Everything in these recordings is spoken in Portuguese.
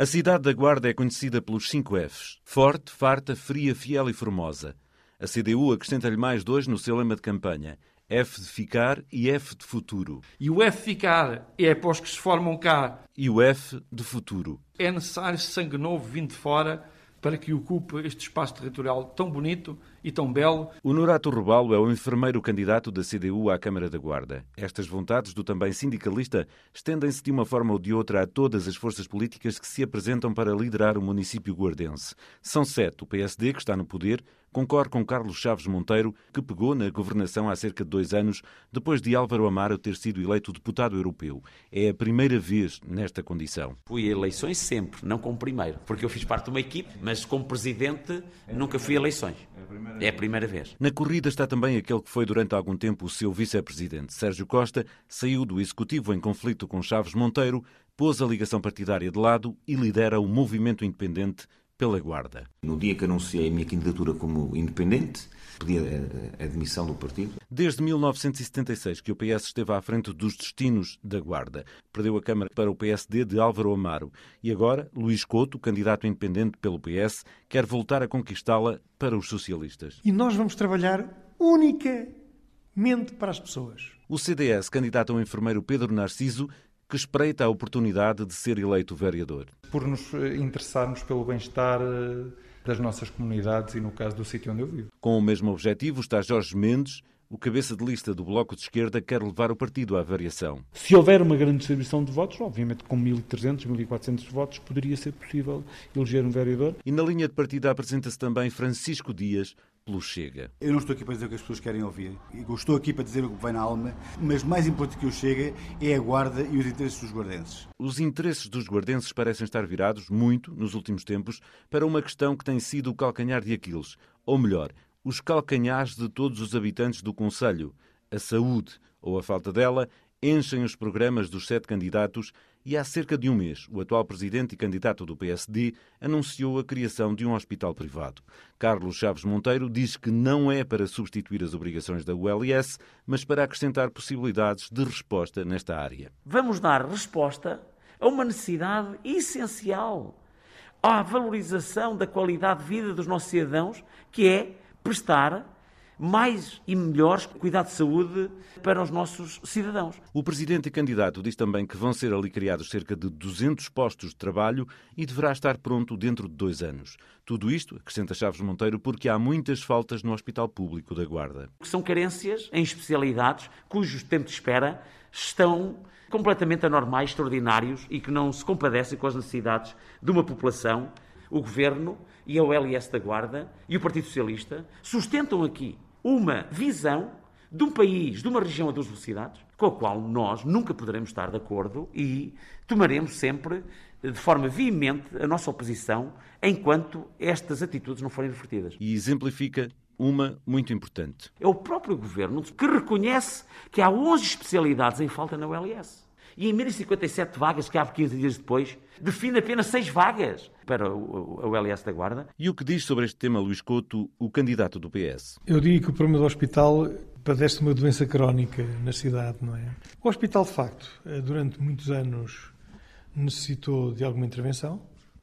A cidade da Guarda é conhecida pelos 5 Fs: forte, farta, fria, fiel e formosa. A CDU acrescenta-lhe mais dois no seu lema de campanha: F de ficar e F de futuro. E o F de ficar é para os que se formam cá. E o F de futuro. É necessário sangue novo vindo de fora para que ocupe este espaço territorial tão bonito e tão belo. O Norato Robalo é o enfermeiro candidato da CDU à Câmara da Guarda. Estas vontades do também sindicalista estendem-se de uma forma ou de outra a todas as forças políticas que se apresentam para liderar o município guardense. São sete o PSD, que está no poder, concorre com Carlos Chaves Monteiro, que pegou na governação há cerca de dois anos, depois de Álvaro Amaro ter sido eleito deputado europeu. É a primeira vez nesta condição. Fui a eleições sempre, não como primeiro, porque eu fiz parte de uma equipe, mas como presidente nunca fui a eleições. É a primeira vez. Na corrida está também aquele que foi durante algum tempo o seu vice-presidente. Sérgio Costa saiu do executivo em conflito com Chaves Monteiro, pôs a ligação partidária de lado e lidera o movimento independente pela Guarda. No dia que anunciei a minha candidatura como independente, pedi a, admissão do partido. Desde 1976 que o PS esteve à frente dos destinos da Guarda. Perdeu a Câmara para o PSD de Álvaro Amaro. E agora, Luís Couto, candidato independente pelo PS, quer voltar a conquistá-la para os socialistas. E nós vamos trabalhar unicamente para as pessoas. O CDS, candidato ao enfermeiro Pedro Narciso, que espreita a oportunidade de ser eleito vereador. Por nos eh, interessarmos pelo bem-estar eh, das nossas comunidades e, no caso, do sítio onde eu vivo. Com o mesmo objetivo está Jorge Mendes, o cabeça de lista do Bloco de Esquerda quer levar o partido à variação. Se houver uma grande distribuição de votos, obviamente com 1.300, 1.400 votos, poderia ser possível eleger um vereador. E na linha de partida apresenta-se também Francisco Dias, pelo Chega. Eu não estou aqui para dizer o que as pessoas querem ouvir. Eu estou aqui para dizer o que vem na alma, mas mais importante que o Chega é a guarda e os interesses dos guardenses. Os interesses dos guardenses parecem estar virados, muito, nos últimos tempos, para uma questão que tem sido o calcanhar de Aquiles. Ou melhor, os calcanhares de todos os habitantes do Conselho. A saúde, ou a falta dela, enchem os programas dos sete candidatos e há cerca de um mês o atual presidente e candidato do PSD anunciou a criação de um hospital privado. Carlos Chaves Monteiro diz que não é para substituir as obrigações da ULS, mas para acrescentar possibilidades de resposta nesta área. Vamos dar resposta a uma necessidade essencial à valorização da qualidade de vida dos nossos cidadãos, que é prestar mais e melhores cuidados de saúde para os nossos cidadãos. O presidente e candidato diz também que vão ser ali criados cerca de 200 postos de trabalho e deverá estar pronto dentro de dois anos. Tudo isto, acrescenta Chaves Monteiro, porque há muitas faltas no Hospital Público da Guarda. São carências em especialidades cujos tempos de espera estão completamente anormais, extraordinários e que não se compadecem com as necessidades de uma população. O Governo e a OLS da Guarda e o Partido Socialista sustentam aqui uma visão de um país, de uma região a duas velocidades, com a qual nós nunca poderemos estar de acordo e tomaremos sempre, de forma veemente, a nossa oposição enquanto estas atitudes não forem revertidas. E exemplifica uma muito importante. É o próprio governo que reconhece que há 11 especialidades em falta na ULS. E em 1057 vagas, que há 15 dias depois, define apenas 6 vagas para o, a ULS da Guarda. E o que diz sobre este tema, Luís Couto, o candidato do PS? Eu digo que o problema do hospital padece uma doença crónica na cidade, não é? O hospital, de facto, eh, durante muitos anos necessitou de alguma intervenção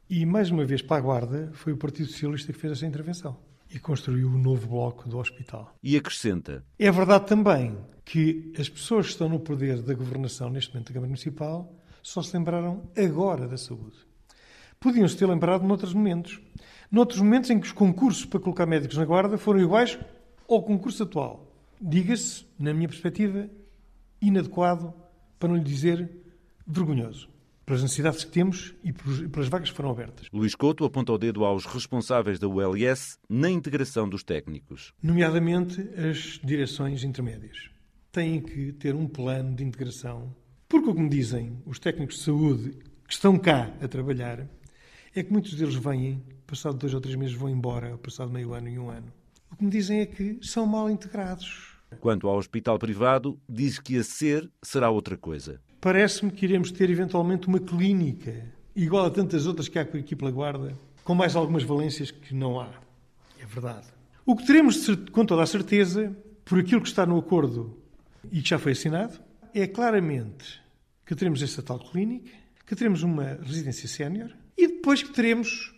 e, mais uma vez, para a Guarda, foi o Partido Socialista que fez essa intervenção e construiu o novo bloco do hospital. E acrescenta: É verdade também que as pessoas que estão no poder da governação neste momento da Câmara Municipal só se lembraram agora da saúde. Podiam-se ter lembrado noutros momentos. Noutros momentos em que os concursos para colocar médicos na guarda foram iguais ao concurso atual. Diga-se, na minha perspectiva, inadequado, para não lhe dizer vergonhoso pelas necessidades que temos e pelas vagas que foram abertas. Luís Couto aponta o dedo aos responsáveis da ULS na integração dos técnicos. Nomeadamente as direções intermédias. Têm que ter um plano de integração, porque, como dizem os técnicos de saúde que estão cá a trabalhar, é que muitos deles vêm, passado dois ou três meses vão embora, passado meio ano e um ano. O que me dizem é que são mal integrados. Quanto ao hospital privado, diz que a ser será outra coisa. Parece-me que iremos ter eventualmente uma clínica, igual a tantas outras que há aqui pela Guarda, com mais algumas valências que não há. É verdade. O que teremos, com toda a certeza, por aquilo que está no acordo e que já foi assinado, é claramente que teremos essa tal clínica, que teremos uma residência sénior e depois que teremos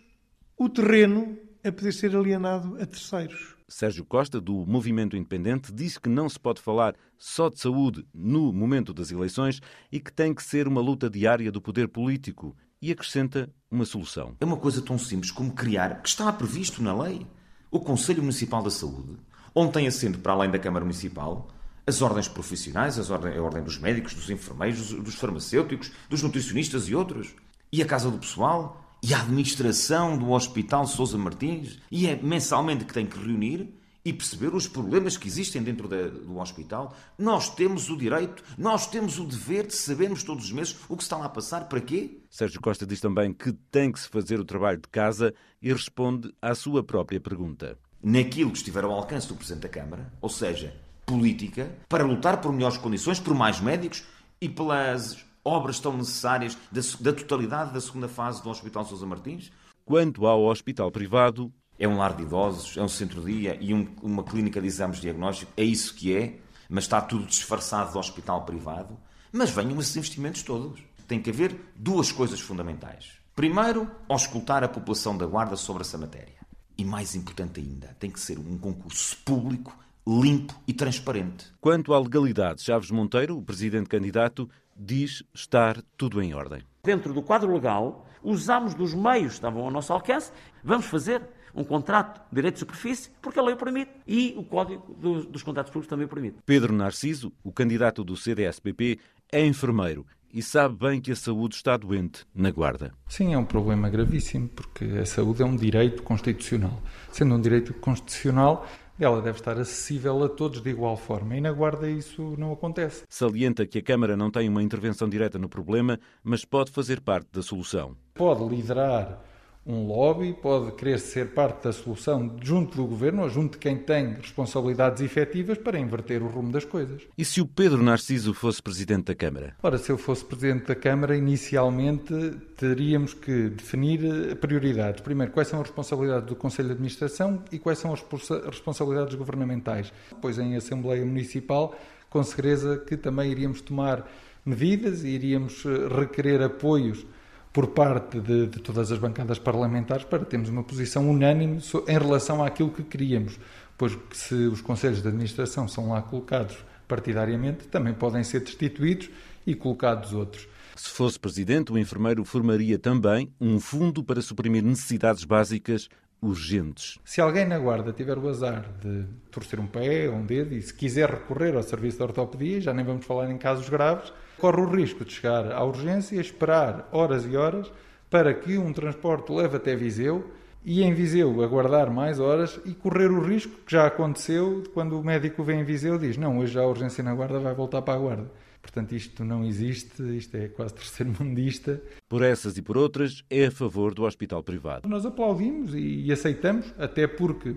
o terreno a poder ser alienado a terceiros. Sérgio Costa, do Movimento Independente, diz que não se pode falar só de saúde no momento das eleições e que tem que ser uma luta diária do poder político e acrescenta uma solução. É uma coisa tão simples como criar, que está previsto na lei, o Conselho Municipal da Saúde, onde tem assento, para além da Câmara Municipal, as ordens profissionais, as ordem, a ordem dos médicos, dos enfermeiros, dos farmacêuticos, dos nutricionistas e outros. E a Casa do Pessoal, e a administração do Hospital Sousa Martins, e é mensalmente que tem que reunir e perceber os problemas que existem dentro da, do hospital. Nós temos o direito, nós temos o dever de sabermos todos os meses o que está lá a passar, para quê? Sérgio Costa diz também que tem que se fazer o trabalho de casa e responde à sua própria pergunta. Naquilo que estiver ao alcance do Presidente da Câmara, ou seja, política, para lutar por melhores condições, por mais médicos e pelas obras tão necessárias da, da totalidade da segunda fase do Hospital Sousa Martins? Quanto ao hospital privado, é um lar de idosos, é um centro-dia e um, uma clínica de exames diagnósticos. É isso que é, mas está tudo disfarçado do hospital privado. Mas venham esses investimentos todos. Tem que haver duas coisas fundamentais. Primeiro, auscultar a população da Guarda sobre essa matéria. E mais importante ainda, tem que ser um concurso público, limpo e transparente. Quanto à legalidade, Chaves Monteiro, o presidente candidato, diz estar tudo em ordem. Dentro do quadro legal, usamos dos meios que estavam ao nosso alcance, vamos fazer um contrato de direito de superfície, porque a lei o permite. E o Código dos, dos Contratos Públicos também o permite. Pedro Narciso, o candidato do CDS-PP, é enfermeiro e sabe bem que a saúde está doente na Guarda. Sim, é um problema gravíssimo, porque a saúde é um direito constitucional. Sendo um direito constitucional, ela deve estar acessível a todos de igual forma. E na Guarda isso não acontece. Salienta que a Câmara não tem uma intervenção direta no problema, mas pode fazer parte da solução. Pode liderar um lobby, pode querer ser parte da solução junto do governo ou junto de quem tem responsabilidades efetivas para inverter o rumo das coisas. E se o Pedro Narciso fosse presidente da Câmara? Ora, se eu fosse presidente da Câmara, inicialmente teríamos que definir prioridades. Primeiro, quais são as responsabilidades do Conselho de Administração e quais são as responsabilidades governamentais. Depois, em Assembleia Municipal, com certeza que também iríamos tomar medidas e iríamos eh, requerer apoios por parte de, de, todas as bancadas parlamentares para termos uma posição unânime em relação àquilo que queríamos, pois que se os conselhos de administração são lá colocados partidariamente, também podem ser destituídos e colocados outros. Se fosse presidente, o enfermeiro formaria também um fundo para suprimir necessidades básicas urgentes. Se alguém na guarda tiver o azar de torcer um pé ou um dedo e se quiser recorrer ao serviço de ortopedia, já nem vamos falar em casos graves, corre o risco de chegar à urgência, esperar horas e horas para que um transporte leve até Viseu e em Viseu aguardar mais horas e correr o risco que já aconteceu quando o médico vem em Viseu e diz não, hoje já a urgência na guarda vai voltar para a guarda. Portanto, isto não existe, isto é quase terceiro mundista. Por essas e por outras, é a favor do hospital privado. Nós aplaudimos e aceitamos, até porque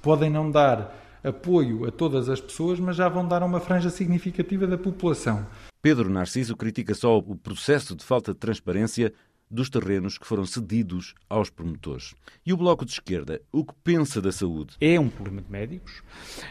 podem não dar apoio a todas as pessoas, mas já vão dar a uma franja significativa da população. Pedro Narciso critica só o processo de falta de transparência dos terrenos que foram cedidos aos promotores. E o Bloco de Esquerda, o que pensa da saúde? É um problema de médicos,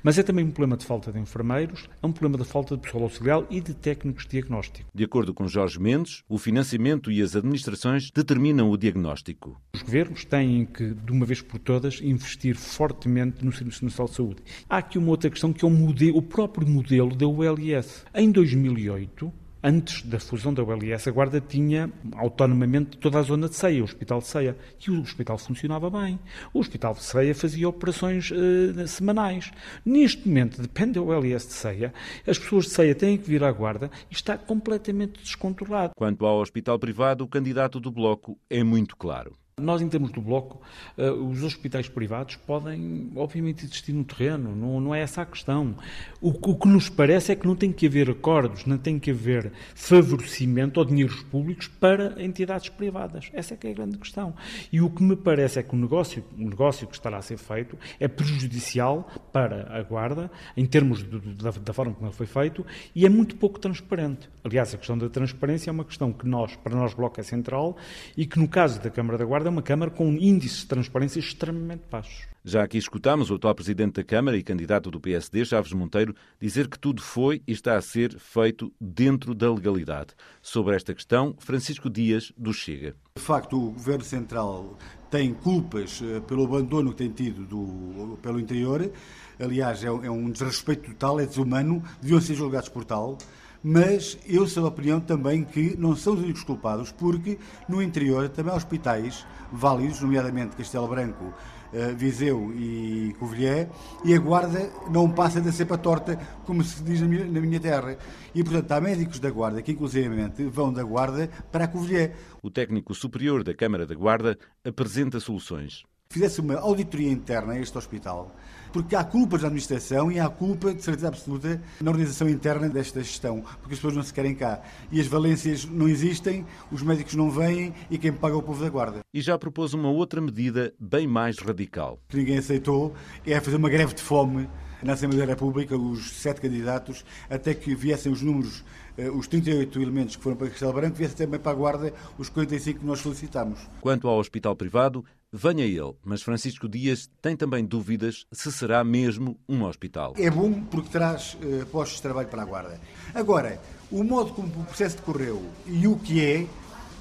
mas é também um problema de falta de enfermeiros, é um problema de falta de pessoal auxiliar e de técnicos de diagnóstico. De acordo com Jorge Mendes, o financiamento e as administrações determinam o diagnóstico. Os governos têm que, de uma vez por todas, investir fortemente no Serviço Nacional de Saúde. Há aqui uma outra questão que é o, modelo, o próprio modelo da ULS. Em 2008, Antes da fusão da ULS, a Guarda tinha autonomamente toda a zona de ceia, o Hospital de Ceia. E o hospital funcionava bem. O Hospital de Ceia fazia operações uh, semanais. Neste momento, depende da ULS de Ceia, as pessoas de Ceia têm que vir à Guarda e está completamente descontrolado. Quanto ao hospital privado, o candidato do Bloco é muito claro. Nós, em termos do Bloco, uh, os hospitais privados podem, obviamente, existir no terreno, não, não é essa a questão. O, o, que nos parece é que não tem que haver acordos, não tem que haver favorecimento ou dinheiros públicos para entidades privadas. Essa é que é a grande questão. E o que me parece é que o negócio, o negócio que estará a ser feito é prejudicial para a Guarda, em termos de, da, da forma como ele foi feito, e é muito pouco transparente. Aliás, a questão da transparência é uma questão que nós, para nós, Bloco, é central e que, no caso da Câmara da Guarda, Guarda é uma Câmara com índices de transparência extremamente baixos. Já aqui escutámos o atual Presidente da Câmara e candidato do PSD, Chaves Monteiro, dizer que tudo foi e está a ser feito dentro da legalidade. Sobre esta questão, Francisco Dias, do Chega. De facto, o Governo Central tem culpas eh, pelo abandono que tem tido do, pelo interior. Aliás, é, é um desrespeito total, é desumano, deviam ser julgados por tal mas eu sou da opinião também que não são os únicos culpados, porque no interior também há hospitais válidos, nomeadamente Castelo Branco, eh, Viseu e Covilhã, e a guarda não passa da cepa torta, como se diz na minha, na minha terra. E, portanto, há médicos da guarda que, inclusivamente, vão da guarda para a Covilhã. O técnico superior da Câmara da Guarda apresenta soluções fizesse uma auditoria interna a este hospital, porque há culpas da administração e há culpa, de certeza absoluta, na organização interna desta gestão, porque as pessoas não se querem cá. E as valências não existem, os médicos não vêm e quem paga é o povo da guarda. E já propôs uma outra medida bem mais radical. Que ninguém aceitou, é fazer uma greve de fome na Assembleia da República, os sete candidatos, até que viessem os números, eh, os 38 elementos que foram para Castelo Branco, viessem também para a Guarda os 45 que nós solicitámos. Quanto ao hospital privado, venha ele, mas Francisco Dias tem também dúvidas se será mesmo um hospital. É bom porque traz uh, postos de trabalho para a Guarda. Agora, o modo como o processo decorreu e o que é,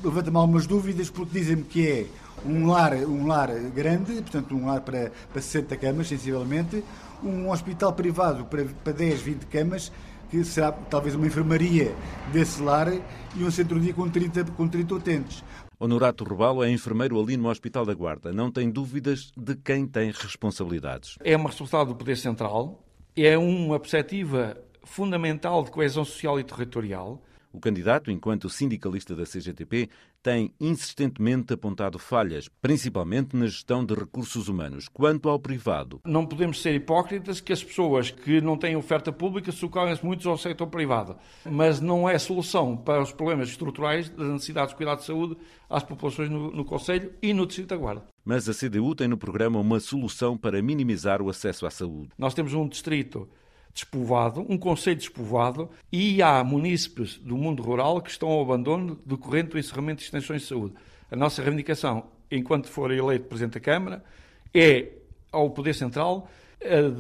levanta-me algumas dúvidas porque dizem-me que é um lar, um lar grande, portanto um lar para, para 60 camas, sensivelmente, um hospital privado para, para 10, 20 camas, que será talvez uma enfermaria desse lar e um centro-dia com 30, com 30 utentes. Honorato Robalo é enfermeiro ali no Hospital da Guarda. Não tem dúvidas de quem tem responsabilidades. É uma responsabilidade do Poder Central, é uma perspectiva fundamental de coesão social e territorial, o candidato, enquanto sindicalista da CGTP, tem insistentemente apontado falhas, principalmente na gestão de recursos humanos. Quanto ao privado. Não podemos ser hipócritas que as pessoas que não têm oferta pública socorrem-se muitos ao setor privado. Mas não é solução para os problemas estruturais das necessidades de cuidado de saúde às populações no, no Conselho e no Distrito da Guarda. Mas a CDU tem no programa uma solução para minimizar o acesso à saúde. Nós temos um distrito despovoado, um conselho despovoado, e há munícipes do mundo rural que estão ao abandono decorrente do encerramento de extensões de saúde. A nossa reivindicação, enquanto for eleito Presidente da Câmara, é ao Poder Central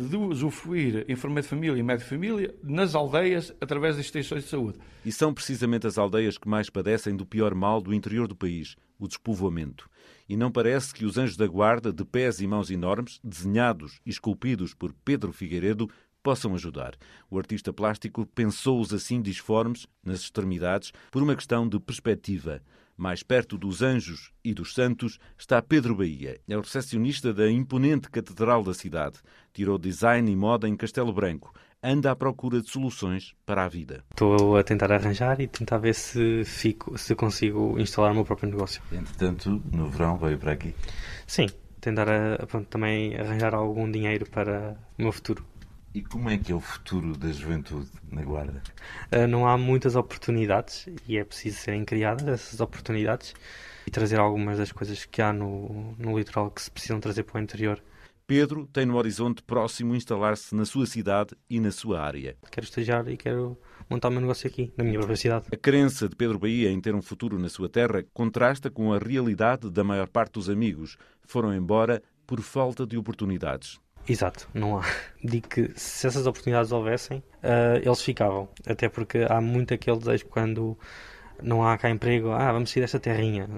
de usufruir enfermeiro de família e médico de família nas aldeias através das extensões de saúde. E são precisamente as aldeias que mais padecem do pior mal do interior do país, o despovoamento. E não parece que os anjos da guarda, de pés e mãos enormes, desenhados e esculpidos por Pedro Figueiredo, possam ajudar. O artista plástico pensou-os assim disformes, nas extremidades, por uma questão de perspectiva. Mais perto dos anjos e dos santos está Pedro Bahia. É o recepcionista da imponente Catedral da cidade. Tirou design e moda em Castelo Branco. Anda à procura de soluções para a vida. Estou a tentar arranjar e tentar ver se, fico, se consigo instalar o meu próprio negócio. Entretanto, no verão veio para aqui? Sim, tentar a, pronto, também arranjar algum dinheiro para o meu futuro. E como é que é o futuro da juventude na Guarda? Uh, não há muitas oportunidades e é preciso serem criadas essas oportunidades e trazer algumas das coisas que há no, no litoral que se precisam trazer para o interior. Pedro tem no horizonte próximo instalar-se na sua cidade e na sua área. Quero estagiar e quero montar o meu negócio aqui, na minha própria cidade. A crença de Pedro Bahia em ter um futuro na sua terra contrasta com a realidade da maior parte dos amigos. Foram embora por falta de oportunidades. Exato, não há. Digo que se essas oportunidades houvessem, uh, eles ficavam. Até porque há muito aquele desejo quando não há cá emprego, ah, vamos sair desta terrinha.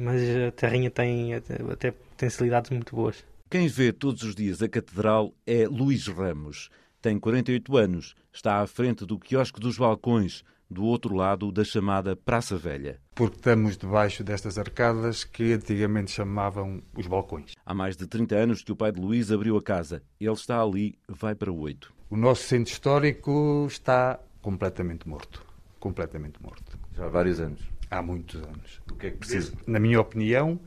Mas a terrinha tem até, até potencialidades muito boas. Quem vê todos os dias a catedral é Luís Ramos. Tem 48 anos, está à frente do quiosque dos balcões, do outro lado da chamada Praça Velha. Porque estamos debaixo destas arcadas que antigamente chamavam os balcões. Há mais de 30 anos que o pai de Luís abriu a casa. Ele está ali, vai para oito. O nosso centro histórico está completamente morto. Completamente morto. Já há vários anos. Há muitos anos. O que é que precisa? Na minha opinião,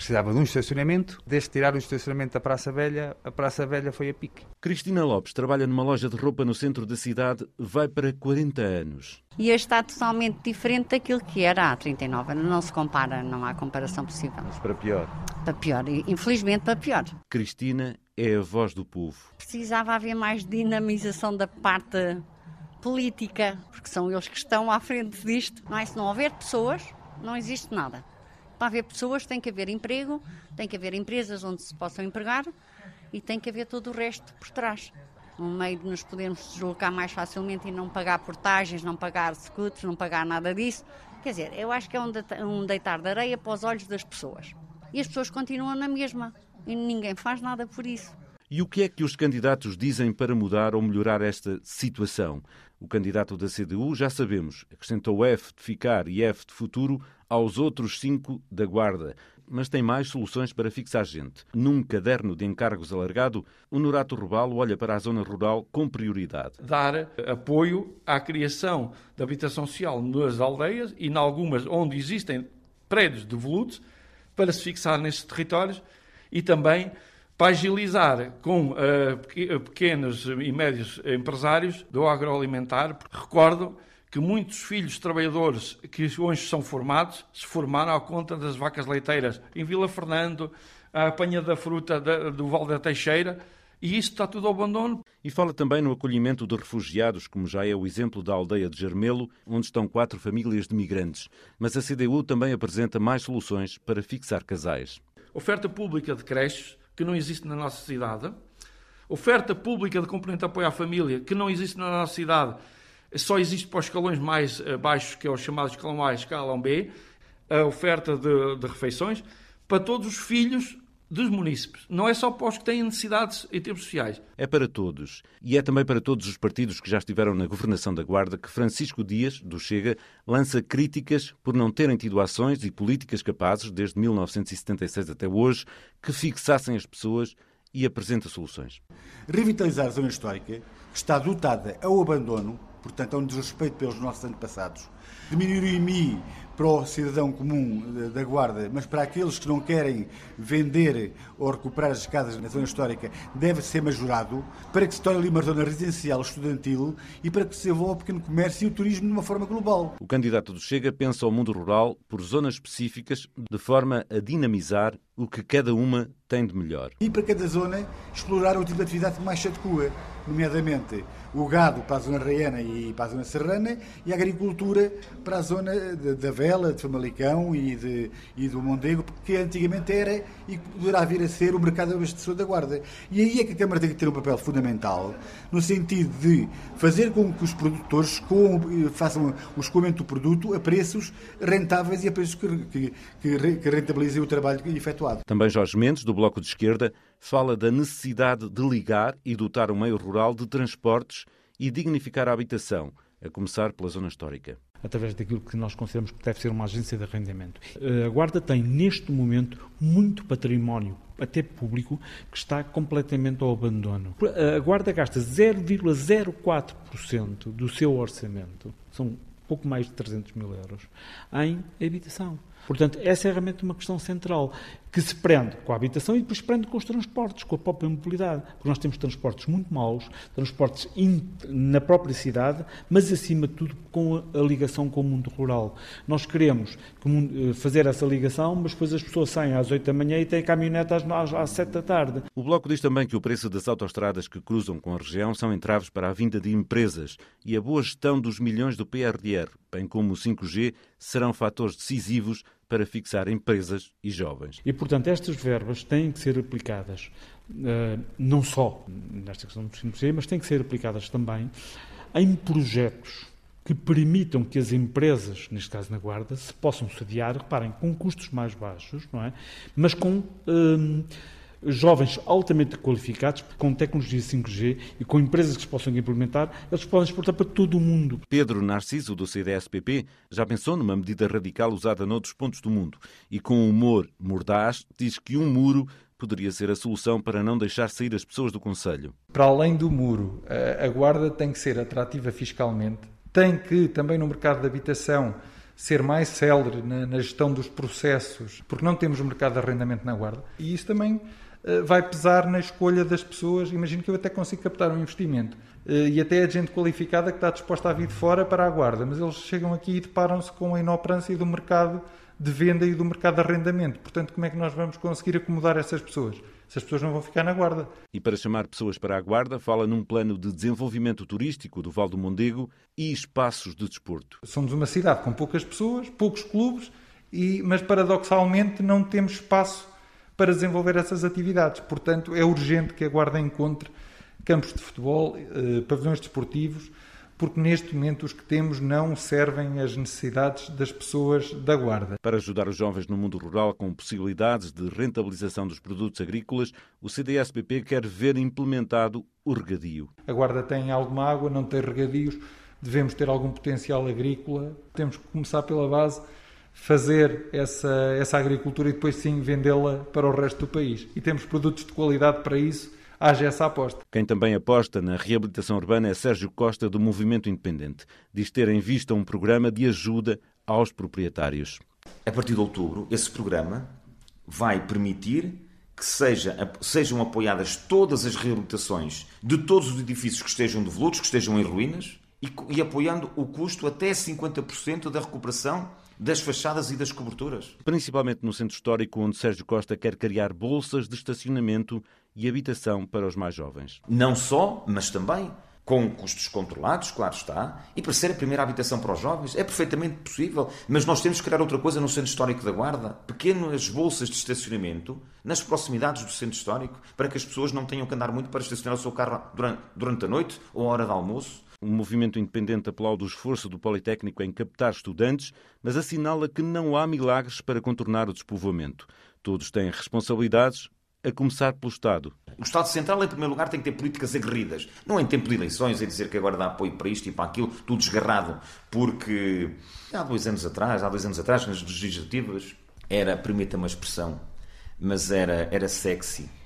precisava de um estacionamento. Desde tirar o estacionamento da Praça Velha, a Praça Velha foi a pique. Cristina Lopes trabalha numa loja de roupa no centro da cidade, vai para 40 anos. E hoje está totalmente diferente daquilo que era há 39 anos. Não se compara, não há comparação possível. Mas para pior? Para pior, infelizmente para pior. Cristina é a voz do povo. Precisava haver mais dinamização da parte política, porque são eles que estão à frente disto. Não é? Se não houver pessoas, não existe nada. Para haver pessoas tem que haver emprego, tem que haver empresas onde se possam empregar e tem que haver todo o resto por trás. Um meio de nos podermos deslocar mais facilmente e não pagar portagens, não pagar scooters, não pagar nada disso. Quer dizer, eu acho que é um deitar de areia para os olhos das pessoas. E as pessoas continuam na mesma e ninguém faz nada por isso. E o que é que os candidatos dizem para mudar ou melhorar esta situação? O candidato da CDU, já sabemos, acrescentou F de ficar e F de futuro aos outros cinco da Guarda. Mas tem mais soluções para fixar gente. Num caderno de encargos alargado, o Norato Rubalo olha para a zona rural com prioridade. Dar apoio à criação de habitação social nas aldeias e em algumas onde existem prédios devolutos para se fixar nesses territórios e também para agilizar com uh, pequenos e médios empresários do agroalimentar. Recordo que muitos filhos trabalhadores que hoje são formados se formaram à conta das vacas leiteiras em Vila Fernando, a apanha da fruta do Val da Teixeira, e isso está tudo ao abandono. E fala também no acolhimento de refugiados, como já é o exemplo da aldeia de Germelo, onde estão quatro famílias de migrantes. Mas a CDU também apresenta mais soluções para fixar casais. Oferta pública de creches, que não existe na nossa cidade. Oferta pública de componente de apoio à família, que não existe na nossa cidade, só existe para os escalões mais eh, baixos, que é o chamado escalão A e escalão B. A oferta de, de refeições para todos os filhos dos munícipes. Não é só para os que têm necessidades em termos sociais. É para todos. E é também para todos os partidos que já estiveram na governação da Guarda que Francisco Dias, do Chega, lança críticas por não terem tido ações e políticas capazes, desde 1976 até hoje, que fixassem as pessoas e apresenta soluções. Revitalizar a zona histórica, que está dotada ao abandono, portanto, a um desrespeito pelos nossos antepassados, diminuir o IMI para o cidadão comum da Guarda, mas para aqueles que não querem vender ou recuperar as casas na zona histórica, deve ser majorado para que se torne ali uma zona residencial estudantil e para que se desenvolva o pequeno comércio e o turismo de uma forma global. O candidato do Chega pensa o mundo rural por zonas específicas de forma a dinamizar o que cada uma tem de melhor. E para cada zona explorar o tipo de atividade que mais se adequa, nomeadamente o gado para a zona reiana e para a zona serrana e a agricultura para a zona da Vela, de Famalicão e, de, e do Mondego, que antigamente era e poderá vir a ser o mercado abastecedor da Guarda. E aí é que a Câmara tem que ter um papel fundamental, no sentido de fazer com que os produtores façam o escoamento do produto a preços rentáveis e a preços que, que, que rentabilizem o trabalho efetuado. Também Jorge Mendes, do Bloco de Esquerda, fala da necessidade de ligar e dotar o meio rural de transportes e dignificar a habitação, a começar pela zona histórica através daquilo que nós consideramos que deve ser uma agência de arrendamento. A Guarda tem, neste momento, muito património, até público, que está completamente ao abandono. A Guarda gasta 0,04% do seu orçamento, são pouco mais de 300 mil euros, em habitação. Portanto, essa é realmente uma questão central que se prende com a habitação e depois prende com os transportes, com a própria mobilidade. Porque nós temos transportes muito maus, transportes na própria cidade, mas acima de tudo com a, ligação com o mundo rural. Nós queremos eh, fazer essa ligação, mas depois as pessoas saem às 8 da manhã e têm caminhonete às, às, às 7 da tarde. O Bloco diz também que o preço das autoestradas que cruzam com a região são entraves para a vinda de empresas e a boa gestão dos milhões do PRDR, bem como o 5G, serão fatores decisivos para fixar empresas e jovens. E, portanto, estas verbas têm que ser aplicadas uh, não só nesta questão do 5G, mas têm que ser aplicadas também em projetos que permitam que as empresas, neste caso na Guarda, se possam sediar, reparem, com custos mais baixos, não é? Mas com. Uh, jovens altamente qualificados, com tecnologia 5G e com empresas que se possam implementar, eles podem exportar para todo o mundo. Pedro Narciso, do CDS-PP, já pensou numa medida radical usada noutros pontos do mundo e, com humor mordaz, diz que um muro poderia ser a solução para não deixar sair as pessoas do Conselho. Para além do muro, a Guarda tem que ser atrativa fiscalmente, tem que, também no mercado de habitação, ser mais célere na, na, gestão dos processos, porque não temos mercado de arrendamento na Guarda. E isso também eh, vai pesar na escolha das pessoas. Imagino que eu até consigo captar um investimento eh, e até a gente qualificada que está disposta a vir de fora para a guarda, mas eles chegam aqui e deparam-se com a inoperância do mercado de venda e do mercado de arrendamento. Portanto, como é que nós vamos conseguir acomodar essas pessoas? Essas pessoas não vão ficar na guarda. E para chamar pessoas para a guarda, fala num plano de desenvolvimento turístico do Val do Mondego e espaços de desporto. Somos uma cidade com poucas pessoas, poucos clubes e, mas paradoxalmente não temos espaço para desenvolver essas atividades. Portanto, é urgente que a Guarda encontre campos de futebol, eh, pavilhões desportivos, porque neste momento os que temos não servem às necessidades das pessoas da Guarda. Para ajudar os jovens no mundo rural com possibilidades de rentabilização dos produtos agrícolas, o CDS-PP quer ver implementado o regadio. A Guarda tem alguma água, não tem regadios, devemos ter algum potencial agrícola, temos que começar pela base fazer essa, essa agricultura e depois sim vendê-la para o resto do país. E temos produtos de qualidade para isso, haja essa aposta. Quem também aposta na reabilitação urbana é Sérgio Costa, do Movimento Independente. Diz ter em vista um programa de ajuda aos proprietários. A partir de outubro, esse programa vai permitir que seja, sejam apoiadas todas as reabilitações de todos os edifícios que estejam devolutos, que estejam em ruínas, e, e apoiando o custo até 50% da recuperação das fachadas e das coberturas. Principalmente no centro histórico, onde Sérgio Costa quer criar bolsas de estacionamento e habitação para os mais jovens. Não só, mas também com custos controlados, claro está, e para ser a primeira habitação para os jovens. É perfeitamente possível, mas nós temos que criar outra coisa no Centro Histórico da Guarda. Pequenas bolsas de estacionamento nas proximidades do Centro Histórico, para que as pessoas não tenham que andar muito para estacionar o seu carro durante, durante a noite ou a hora de almoço. O movimento independente aplaude o esforço do Politécnico em captar estudantes, mas assinala que não há milagres para contornar o despovoamento. Todos têm responsabilidades, a começar pelo Estado. O Estado Central, em primeiro lugar, tem que ter políticas aguerridas. Não em tempo de eleições, é dizer que agora dá apoio para isto e para aquilo, tudo desgarrado. Porque há dois anos atrás, há dois anos atrás, nas legislativas, era, permita-me a expressão, mas era, era sexy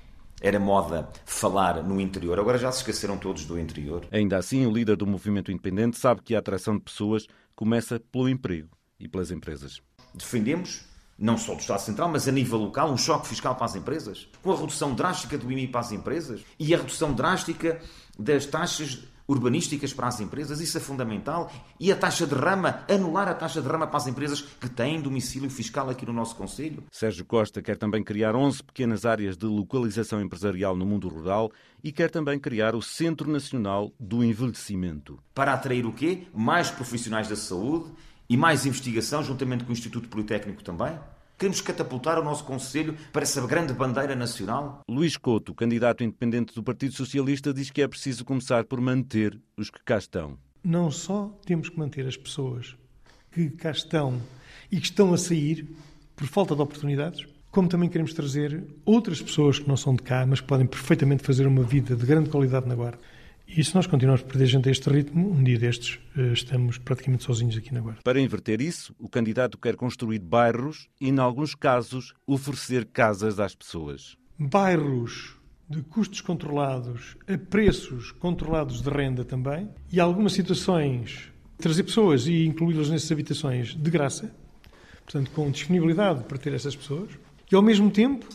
era moda falar no interior. Agora já se esqueceram todos do interior. Ainda assim, o líder do movimento independente sabe que a atração de pessoas começa pelo emprego e pelas empresas. Defendemos, não só do Estado Central, mas a nível local, um choque fiscal para as empresas, com a redução drástica do IMI para as empresas e a redução drástica das taxas urbanísticas para as empresas, isso é fundamental. E a taxa de rama, anular a taxa de rama para as empresas que têm domicílio fiscal aqui no nosso Conselho. Sérgio Costa quer também criar 11 pequenas áreas de localização empresarial no mundo rural e quer também criar o Centro Nacional do Envelhecimento. Para atrair o quê? Mais profissionais da saúde e mais investigação, juntamente com o Instituto Politécnico também. Queremos catapultar o nosso Conselho para essa grande bandeira nacional? Luís Couto, candidato independente do Partido Socialista, diz que é preciso começar por manter os que cá estão. Não só temos que manter as pessoas que cá estão e que estão a sair por falta de oportunidades, como também queremos trazer outras pessoas que não são de cá, mas que podem perfeitamente fazer uma vida de grande qualidade na Guarda. E se nós continuarmos a perder gente a este ritmo, um dia destes eh, estamos praticamente sozinhos aqui na Guarda. Para inverter isso, o candidato quer construir bairros e, em alguns casos, oferecer casas às pessoas. Bairros de custos controlados a preços controlados de renda também e algumas situações trazer pessoas e incluí-las nessas habitações de graça, portanto com disponibilidade para ter essas pessoas e ao mesmo tempo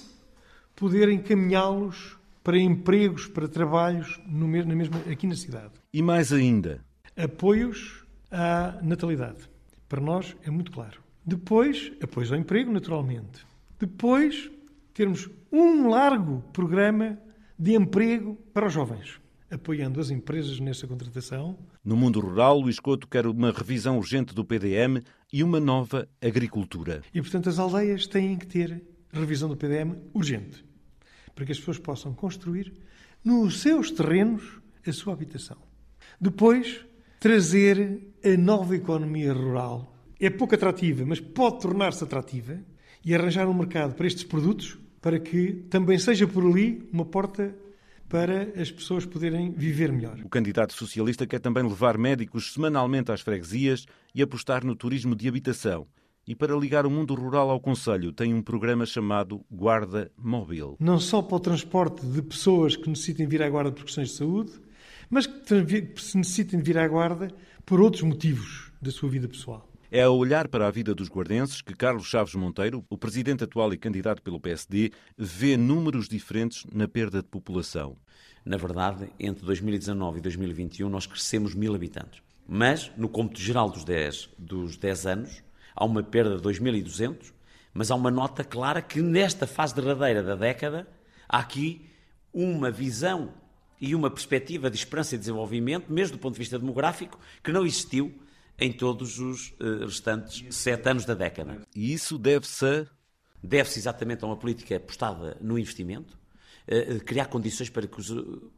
poder encaminhá-los para empregos, para trabalhos no mesmo, na mesma, aqui na cidade. E mais ainda? Apoios à natalidade. Para nós é muito claro. Depois, apoios ao emprego, naturalmente. Depois, termos um largo programa de emprego para os jovens, apoiando as empresas nessa contratação. No mundo rural, Luís Couto quer uma revisão urgente do PDM e uma nova agricultura. E, portanto, as aldeias têm que ter revisão do PDM urgente para que as pessoas possam construir nos seus terrenos a sua habitação. Depois, trazer a nova economia rural. É pouco atrativa, mas pode tornar-se atrativa e arranjar um mercado para estes produtos para que também seja por ali uma porta para as pessoas poderem viver melhor. O candidato socialista quer também levar médicos semanalmente às freguesias e apostar no turismo de habitação e para ligar o mundo rural ao Conselho tem um programa chamado Guarda Móvel. Não só para o transporte de pessoas que necessitem vir à Guarda por questões de saúde, mas que necessitem vir à Guarda por outros motivos da sua vida pessoal. É a olhar para a vida dos guardenses que Carlos Chaves Monteiro, o presidente atual e candidato pelo PSD, vê números diferentes na perda de população. Na verdade, entre 2019 e 2021 nós crescemos mil habitantes. Mas, no cômputo geral dos 10, dos 10 anos, há uma perda de 2.200, mas há uma nota clara que nesta fase derradeira da década há aqui uma visão e uma perspectiva de esperança e desenvolvimento, mesmo do ponto de vista demográfico, que não existiu em todos os uh, restantes sete anos da década. E isso deve-se. Deve-se exatamente a uma política apostada no investimento, uh, criar condições para que os,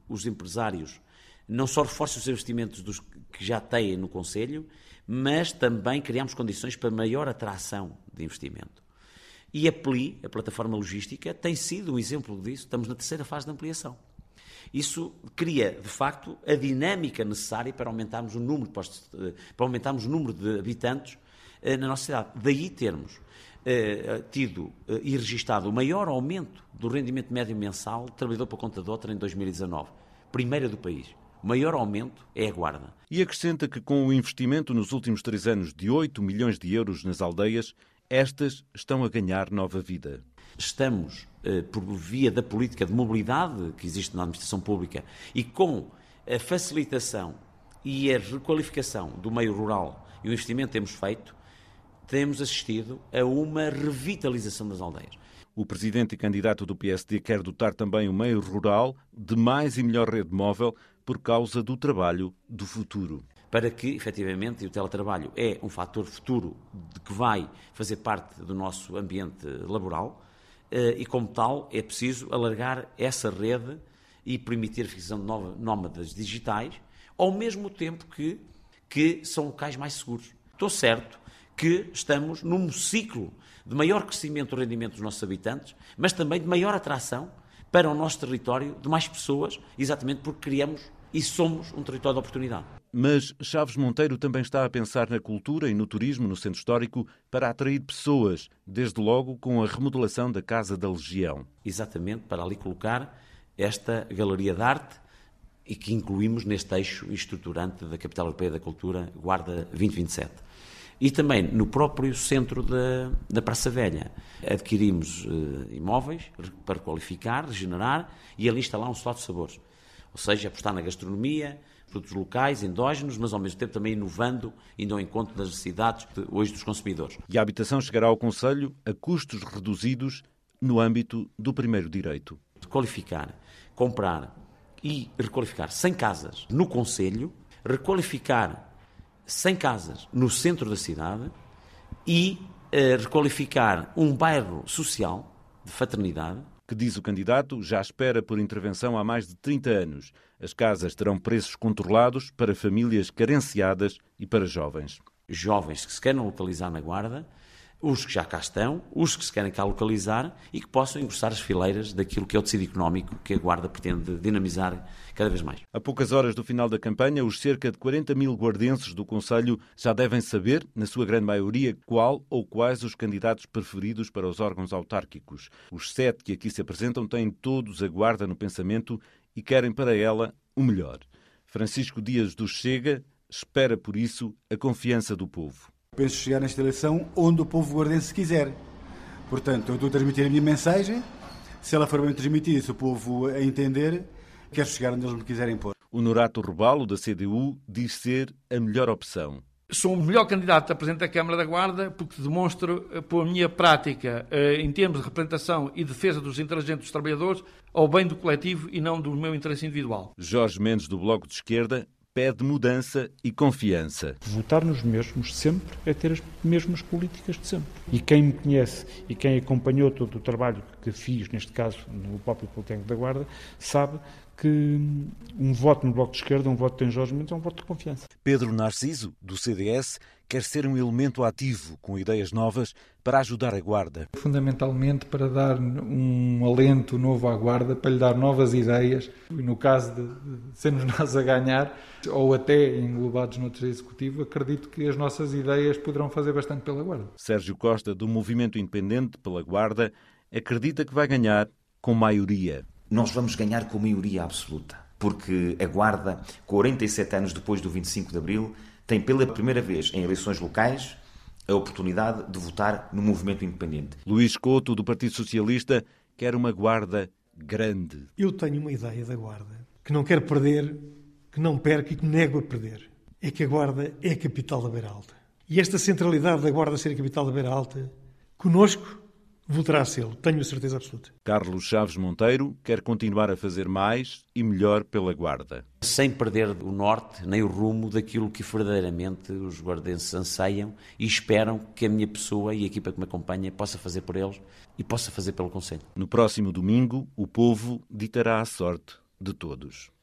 os, empresários não só reforcem os investimentos dos que já têm no Conselho, mas também criamos condições para maior atração de investimento. E a PLI, a plataforma logística, tem sido um exemplo disso. Estamos na terceira fase de ampliação. Isso cria, de facto, a dinâmica necessária para aumentarmos o número de, postos, para aumentarmos o número de habitantes eh, na nossa cidade. Daí termos eh, tido eh, e registado o maior aumento do rendimento médio mensal trabalhador para conta de outra em 2019. Primeira do país. Maior aumento é a guarda. E acrescenta que com o investimento nos últimos três anos de 8 milhões de euros nas aldeias, estas estão a ganhar nova vida. Estamos, eh, por via da política de mobilidade que existe na administração pública e com a facilitação e a requalificação do meio rural e o investimento que temos feito, temos assistido a uma revitalização das aldeias. O presidente e candidato do PSD quer dotar também o meio rural de mais e melhor rede móvel por causa do trabalho do futuro para que, efetivamente, o teletrabalho é um fator futuro de que vai fazer parte do nosso ambiente laboral eh, e, como tal, é preciso alargar essa rede e permitir a fixação de nómadas digitais, ao mesmo tempo que, que são locais mais seguros. Estou certo que estamos num ciclo de maior crescimento do rendimento dos nossos habitantes, mas também de maior atração para o nosso território de mais pessoas, exatamente porque criamos e somos um território de oportunidade. Mas Chaves Monteiro também está a pensar na cultura e no turismo no centro histórico para atrair pessoas, desde logo com a remodelação da Casa da Legião. Exatamente, para ali colocar esta galeria de arte e que incluímos neste eixo estruturante da Capital Europeia da Cultura, Guarda 2027. E também no próprio centro da, da Praça Velha. Adquirimos uh, imóveis para qualificar, regenerar e ali instalar um salão de sabores. Ou seja, apostar na gastronomia, produtos locais, endógenos, mas ao mesmo tempo também inovando, indo ao encontro das necessidades de, hoje dos consumidores. E a habitação chegará ao Conselho a custos reduzidos no âmbito do primeiro direito. Qualificar, comprar e requalificar 100 casas no Conselho, requalificar 100 casas no centro da cidade e uh, requalificar um bairro social de fraternidade que diz o candidato já espera por intervenção há mais de 30 anos. As casas terão preços controlados para famílias carenciadas e para jovens. Jovens que se queiram localizar na Guarda os que já cá estão, os que se querem cá localizar e que possam engrossar as fileiras daquilo que é o tecido económico que a Guarda pretende dinamizar cada vez mais. A poucas horas do final da campanha, os cerca de 40 mil guardenses do Conselho já devem saber, na sua grande maioria, qual ou quais os candidatos preferidos para os órgãos autárquicos. Os sete que aqui se apresentam têm todos a Guarda no pensamento e querem para ela o melhor. Francisco Dias do Chega espera, por isso, a confiança do povo. Penso chegar nesta eleição onde o povo guardense quiser. Portanto, eu estou a transmitir a minha mensagem. Se ela for bem transmitida, se o povo a entender, quero chegar onde eles me quiserem pôr. O Norato Rebalo, da CDU, diz ser a melhor opção. Sou o melhor candidato a presidente da Câmara da Guarda porque demonstro, eh, por minha prática, eh, em termos de representação e defesa dos interesses dos trabalhadores, ao bem do coletivo e não do meu interesse individual. Jorge Mendes, do Bloco de Esquerda, pede mudança e confiança. Votar nos mesmos sempre é ter as mesmas políticas de sempre. E quem me conhece e quem acompanhou todo o trabalho que fiz, neste caso no próprio Politécnico da Guarda, sabe que um voto no Bloco de Esquerda, um voto de Jorge Mendes, é um voto de confiança. Pedro Narciso, do CDS, quer ser um elemento ativo, com ideias novas, para ajudar a Guarda. Fundamentalmente para dar um alento novo à Guarda, para lhe dar novas ideias, e no caso de, sermos nós a ganhar, ou até englobados no Terceiro Executivo, acredito que as nossas ideias poderão fazer bastante pela Guarda. Sérgio Costa, do Movimento Independente pela Guarda, acredita que vai ganhar com maioria. Nós vamos ganhar com maioria absoluta, porque a Guarda, 47 anos depois do 25 de Abril, tem pela primeira vez em eleições locais a oportunidade de votar no movimento independente. Luís Couto, do Partido Socialista, quer uma guarda grande. Eu tenho uma ideia da guarda que não quero perder, que não perco e que nego a perder. É que a guarda é a capital da Beira Alta. E esta centralidade da guarda ser a capital da Beira Alta, conosco, voltará a ser, tenho a certeza absoluta. Carlos Chaves Monteiro quer continuar a fazer mais e melhor pela Guarda. Sem perder o norte nem o rumo daquilo que verdadeiramente os guardenses anseiam e esperam que a minha pessoa e a equipa que me acompanha possa fazer por eles e possa fazer pelo Conselho. No próximo domingo, o povo ditará a sorte de todos.